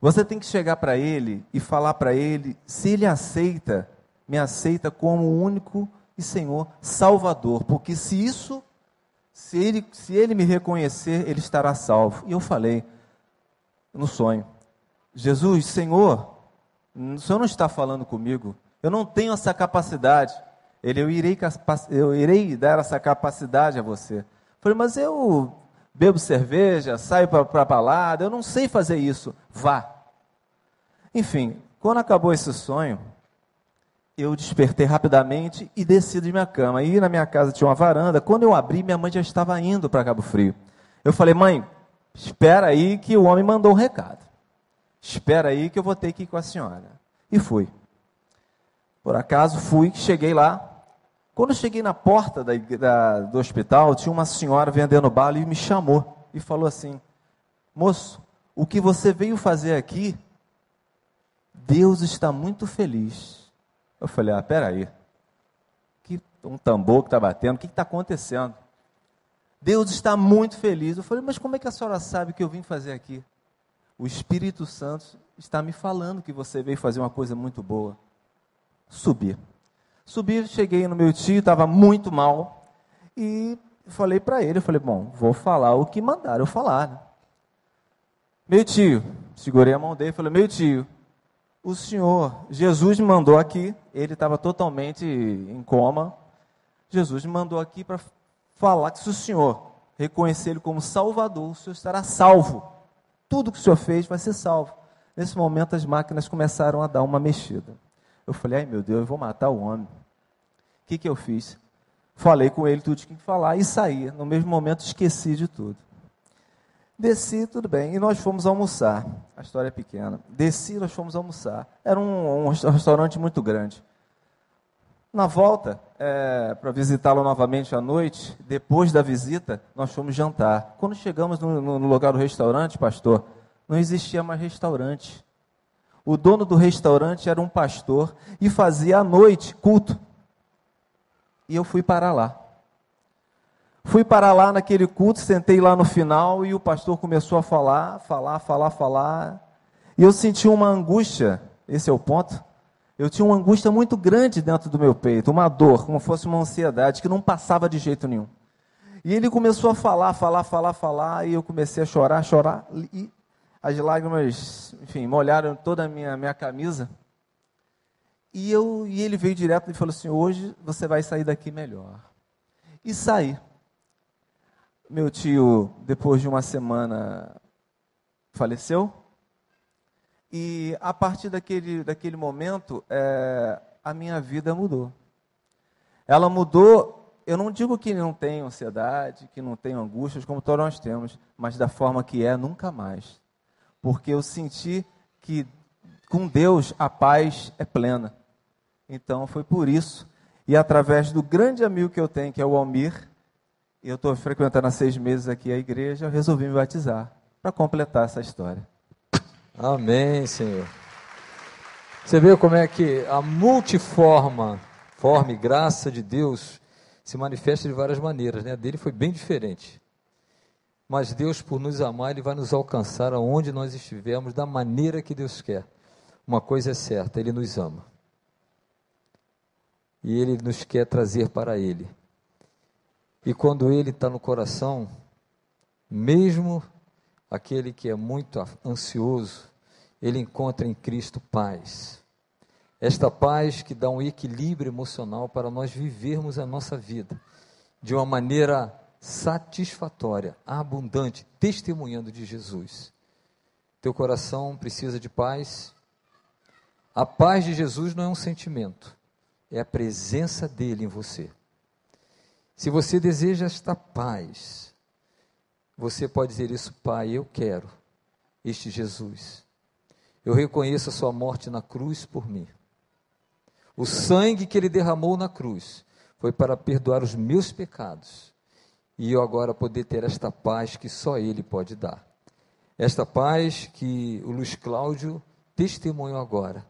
Você tem que chegar para ele e falar para ele se ele aceita, me aceita como o único e Senhor Salvador, porque se isso, se ele, se ele me reconhecer, ele estará salvo. E eu falei no sonho: Jesus, Senhor, o Senhor não está falando comigo, eu não tenho essa capacidade. Ele, eu irei, eu irei dar essa capacidade a você. falei, mas eu bebo cerveja, saio para a balada, eu não sei fazer isso. Vá. Enfim, quando acabou esse sonho, eu despertei rapidamente e desci de minha cama. E na minha casa tinha uma varanda. Quando eu abri, minha mãe já estava indo para Cabo Frio. Eu falei, mãe, espera aí que o homem mandou um recado. Espera aí que eu vou ter que ir com a senhora. E fui. Por acaso fui, cheguei lá, quando eu cheguei na porta da, da, do hospital, tinha uma senhora vendendo bala e me chamou e falou assim: Moço, o que você veio fazer aqui, Deus está muito feliz. Eu falei: Ah, peraí. Que, um tambor que está batendo, o que está acontecendo? Deus está muito feliz. Eu falei: Mas como é que a senhora sabe que eu vim fazer aqui? O Espírito Santo está me falando que você veio fazer uma coisa muito boa. Subi. Subi, cheguei no meu tio, estava muito mal. E falei para ele, eu falei, bom, vou falar o que mandaram falar. Né? Meu tio, segurei a mão dele e falei, meu tio, o senhor, Jesus me mandou aqui, ele estava totalmente em coma. Jesus me mandou aqui para falar que se o senhor reconhecer ele como Salvador, o senhor estará salvo. Tudo que o senhor fez vai ser salvo. Nesse momento as máquinas começaram a dar uma mexida. Eu falei, ai meu Deus, eu vou matar o homem. O que, que eu fiz? Falei com ele tudo que tinha que falar e saí. No mesmo momento esqueci de tudo. Desci, tudo bem, e nós fomos almoçar. A história é pequena. Desci, nós fomos almoçar. Era um, um restaurante muito grande. Na volta, é, para visitá-lo novamente à noite, depois da visita, nós fomos jantar. Quando chegamos no, no lugar do restaurante, pastor, não existia mais restaurante. O dono do restaurante era um pastor e fazia à noite culto. E eu fui para lá. Fui para lá naquele culto, sentei lá no final e o pastor começou a falar, falar, falar, falar. E eu senti uma angústia, esse é o ponto. Eu tinha uma angústia muito grande dentro do meu peito, uma dor, como fosse uma ansiedade que não passava de jeito nenhum. E ele começou a falar, falar, falar, falar, e eu comecei a chorar, chorar, e as lágrimas, enfim, molharam toda a minha, minha camisa. E, eu, e ele veio direto e falou assim: Hoje você vai sair daqui melhor. E saí. Meu tio, depois de uma semana, faleceu. E a partir daquele, daquele momento, é, a minha vida mudou. Ela mudou, eu não digo que não tem ansiedade, que não tem angústias, como todos nós temos, mas da forma que é, nunca mais. Porque eu senti que com Deus a paz é plena. Então foi por isso, e através do grande amigo que eu tenho, que é o Almir, eu estou frequentando há seis meses aqui a igreja, eu resolvi me batizar para completar essa história. Amém, Senhor. Você vê como é que a multiforma, forma e graça de Deus se manifesta de várias maneiras, né? A dele foi bem diferente. Mas Deus, por nos amar, Ele vai nos alcançar aonde nós estivermos, da maneira que Deus quer. Uma coisa é certa, Ele nos ama. E Ele nos quer trazer para Ele. E quando ele está no coração, mesmo aquele que é muito ansioso, ele encontra em Cristo paz. Esta paz que dá um equilíbrio emocional para nós vivermos a nossa vida de uma maneira satisfatória, abundante, testemunhando de Jesus. Teu coração precisa de paz. A paz de Jesus não é um sentimento, é a presença dele em você. Se você deseja esta paz, você pode dizer isso, Pai, eu quero este Jesus. Eu reconheço a sua morte na cruz por mim. O sangue que ele derramou na cruz foi para perdoar os meus pecados. E eu agora poder ter esta paz que só ele pode dar. Esta paz que o Luiz Cláudio testemunhou agora,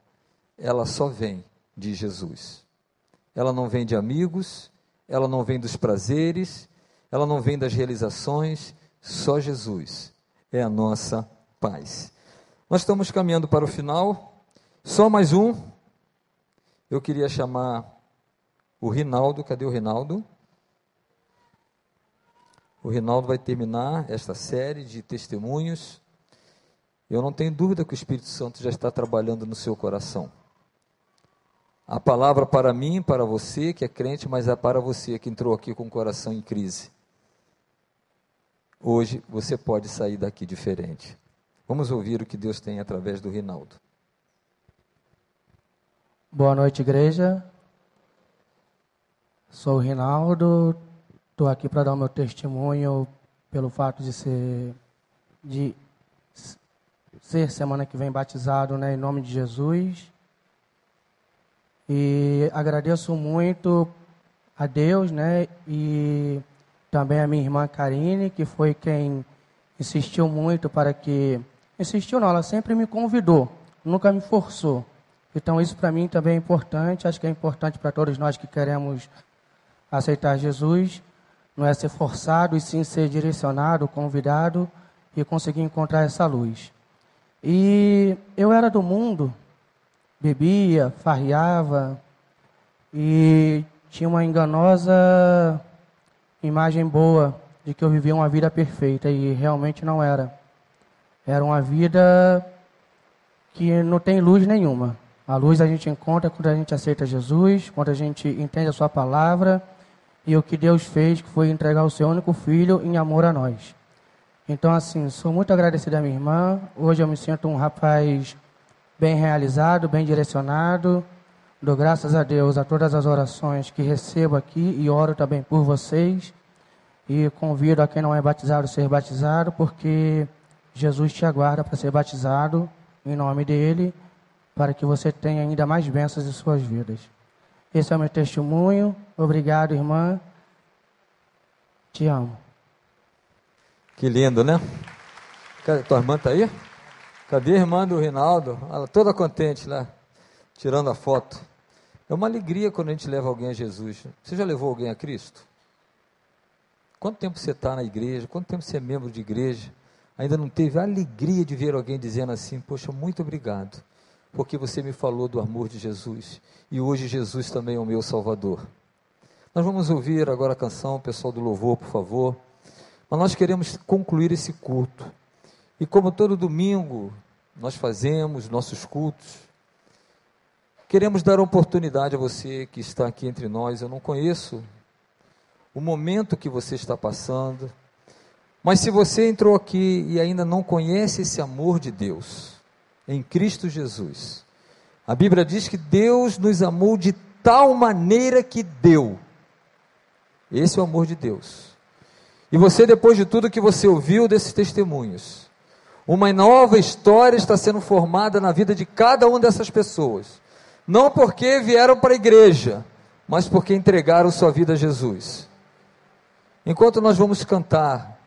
ela só vem de Jesus. Ela não vem de amigos, ela não vem dos prazeres, ela não vem das realizações, só Jesus é a nossa paz. Nós estamos caminhando para o final, só mais um. Eu queria chamar o Rinaldo, cadê o Rinaldo? O Rinaldo vai terminar esta série de testemunhos. Eu não tenho dúvida que o Espírito Santo já está trabalhando no seu coração. A palavra para mim, para você que é crente, mas é para você que entrou aqui com o coração em crise. Hoje você pode sair daqui diferente. Vamos ouvir o que Deus tem através do Rinaldo. Boa noite, igreja. Sou o Rinaldo. Estou aqui para dar o meu testemunho pelo fato de ser de ser semana que vem batizado, né, em nome de Jesus. E agradeço muito a Deus, né? E também a minha irmã Karine, que foi quem insistiu muito para que. Insistiu não, ela sempre me convidou, nunca me forçou. Então isso para mim também é importante, acho que é importante para todos nós que queremos aceitar Jesus, não é ser forçado e sim ser direcionado, convidado e conseguir encontrar essa luz. E eu era do mundo, bebia, farriava e tinha uma enganosa imagem boa de que eu vivia uma vida perfeita e realmente não era. Era uma vida que não tem luz nenhuma. A luz a gente encontra quando a gente aceita Jesus, quando a gente entende a sua palavra e o que Deus fez, que foi entregar o seu único filho em amor a nós. Então, assim, sou muito agradecido à minha irmã. Hoje eu me sinto um rapaz bem realizado, bem direcionado. Dou graças a Deus a todas as orações que recebo aqui e oro também por vocês. E convido a quem não é batizado a ser batizado, porque Jesus te aguarda para ser batizado em nome dele, para que você tenha ainda mais bênçãos em suas vidas. Esse é o meu testemunho. Obrigado, irmã. Te amo. Que lindo, né? Tua irmã está aí? Cadê a irmã do Rinaldo? Ela toda contente lá, tirando a foto. É uma alegria quando a gente leva alguém a Jesus. Você já levou alguém a Cristo? Quanto tempo você está na igreja? Quanto tempo você é membro de igreja? Ainda não teve a alegria de ver alguém dizendo assim: Poxa, muito obrigado, porque você me falou do amor de Jesus. E hoje Jesus também é o meu Salvador. Nós vamos ouvir agora a canção, pessoal do louvor, por favor. Mas nós queremos concluir esse culto. E como todo domingo nós fazemos nossos cultos, queremos dar oportunidade a você que está aqui entre nós. Eu não conheço o momento que você está passando, mas se você entrou aqui e ainda não conhece esse amor de Deus em Cristo Jesus, a Bíblia diz que Deus nos amou de tal maneira que deu. Esse é o amor de Deus. E você, depois de tudo que você ouviu desses testemunhos, uma nova história está sendo formada na vida de cada uma dessas pessoas. Não porque vieram para a igreja, mas porque entregaram sua vida a Jesus. Enquanto nós vamos cantar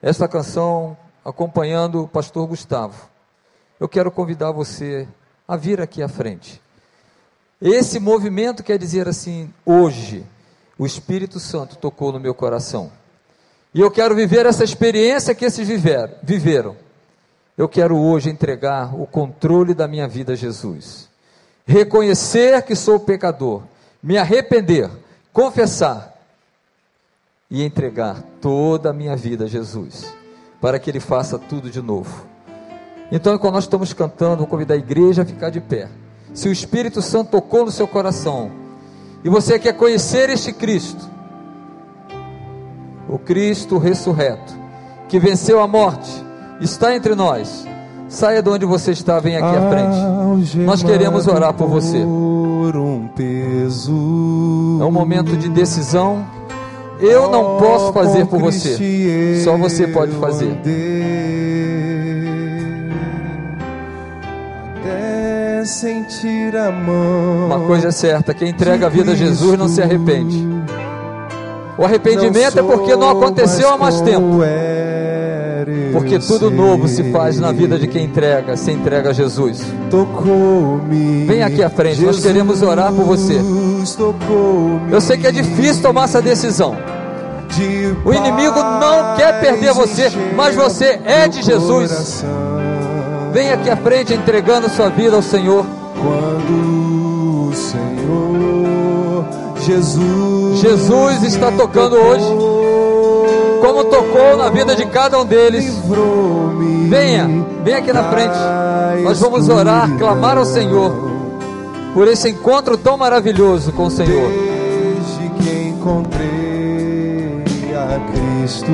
esta canção acompanhando o pastor Gustavo, eu quero convidar você a vir aqui à frente. Esse movimento quer dizer assim: hoje, o Espírito Santo tocou no meu coração. E eu quero viver essa experiência que esses viveram. viveram eu quero hoje entregar o controle da minha vida a Jesus. Reconhecer que sou pecador, me arrepender, confessar e entregar toda a minha vida a Jesus, para que Ele faça tudo de novo. Então, quando nós estamos cantando, vou convidar a igreja a ficar de pé. Se o Espírito Santo tocou no seu coração e você quer conhecer este Cristo, o Cristo ressurreto, que venceu a morte, está entre nós. Saia de onde você está, vem aqui à frente. Nós queremos orar por você. É um momento de decisão. Eu não posso fazer por você, só você pode fazer. Sentir a mão. Uma coisa é certa: quem entrega a vida a Jesus não se arrepende. O arrependimento é porque não aconteceu há mais tempo. Porque tudo novo se faz na vida de quem entrega, se entrega a Jesus. Vem aqui à frente, nós queremos orar por você. Eu sei que é difícil tomar essa decisão. O inimigo não quer perder você, mas você é de Jesus. Vem aqui à frente entregando sua vida ao Senhor. Quando o Senhor Jesus, Jesus está tocando hoje como tocou na vida de cada um deles. Venha, venha aqui na frente. Nós vamos orar, clamar ao Senhor por esse encontro tão maravilhoso com o Senhor. Desde que encontrei a Cristo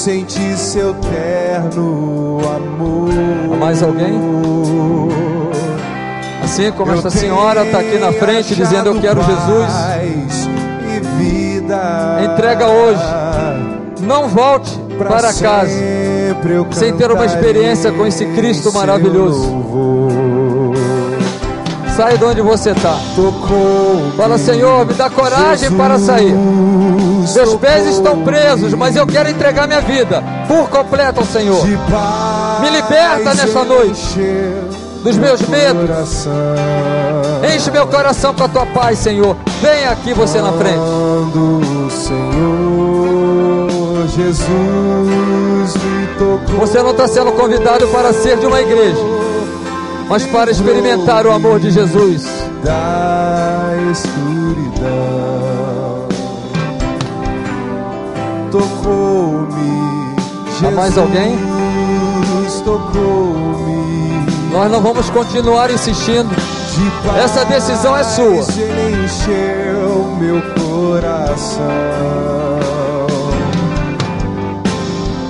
senti seu terno amor. Há mais alguém? Assim como esta senhora está aqui na frente dizendo: Eu quero Jesus. Entrega hoje. Não volte para casa sem ter uma experiência com esse Cristo maravilhoso. Sai de onde você está. Fala, Senhor, me dá coragem para sair. Meus pés estão presos, mas eu quero entregar minha vida por completo ao Senhor. Me liberta nesta noite dos meus medos. Enche meu coração com a tua paz, Senhor. Venha aqui você na frente. Quando Senhor Jesus me tocou. Você não está sendo convidado para ser de uma igreja, mas para experimentar o amor de Jesus. Da escuridão tocou-me. Há mais alguém? Tocou-me. Nós não vamos continuar insistindo. Essa decisão é sua. Encheu meu coração.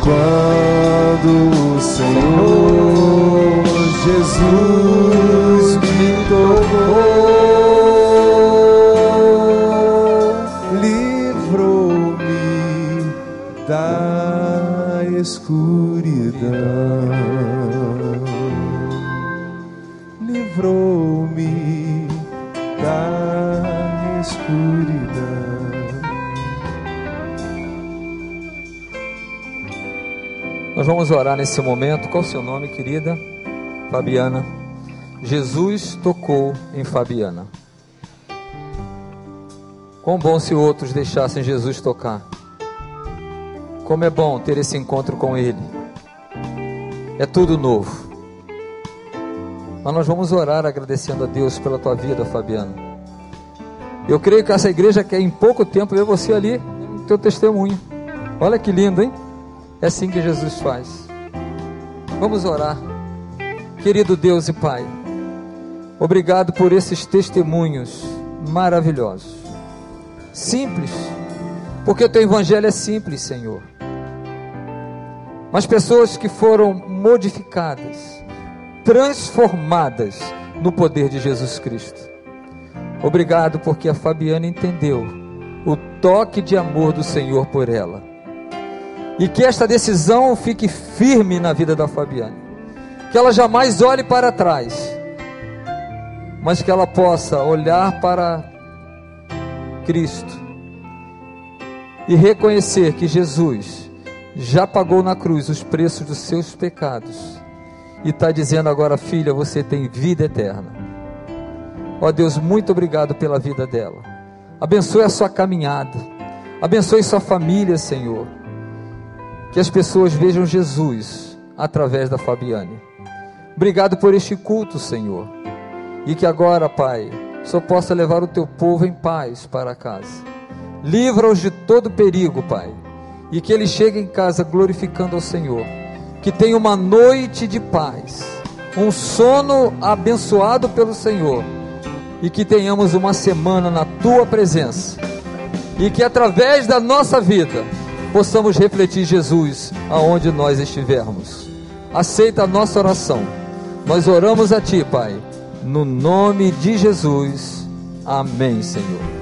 Quando o Senhor Jesus me tocou, livrou-me da escuridão, livrou-me da escuridão. Nós vamos orar nesse momento. Qual o seu nome, querida? Fabiana. Jesus tocou em Fabiana. Quão bom se outros deixassem Jesus tocar. Como é bom ter esse encontro com Ele. É tudo novo. Mas nós vamos orar agradecendo a Deus pela tua vida, Fabiana. Eu creio que essa igreja quer em pouco tempo ver você ali, teu testemunho. Olha que lindo, hein? É assim que Jesus faz. Vamos orar. Querido Deus e Pai, obrigado por esses testemunhos maravilhosos. Simples, porque o teu evangelho é simples, Senhor. Mas pessoas que foram modificadas, transformadas no poder de Jesus Cristo. Obrigado porque a Fabiana entendeu o toque de amor do Senhor por ela. E que esta decisão fique firme na vida da Fabiana. Que ela jamais olhe para trás, mas que ela possa olhar para Cristo e reconhecer que Jesus já pagou na cruz os preços dos seus pecados e está dizendo agora, filha, você tem vida eterna. Ó oh, Deus, muito obrigado pela vida dela. Abençoe a sua caminhada, abençoe sua família, Senhor. Que as pessoas vejam Jesus através da Fabiane. Obrigado por este culto, Senhor. E que agora, Pai, só possa levar o teu povo em paz para casa. Livra-os de todo perigo, Pai. E que eles cheguem em casa glorificando ao Senhor que tenha uma noite de paz, um sono abençoado pelo Senhor e que tenhamos uma semana na tua presença e que através da nossa vida possamos refletir Jesus aonde nós estivermos. Aceita a nossa oração. Nós oramos a ti, Pai, no nome de Jesus. Amém, Senhor.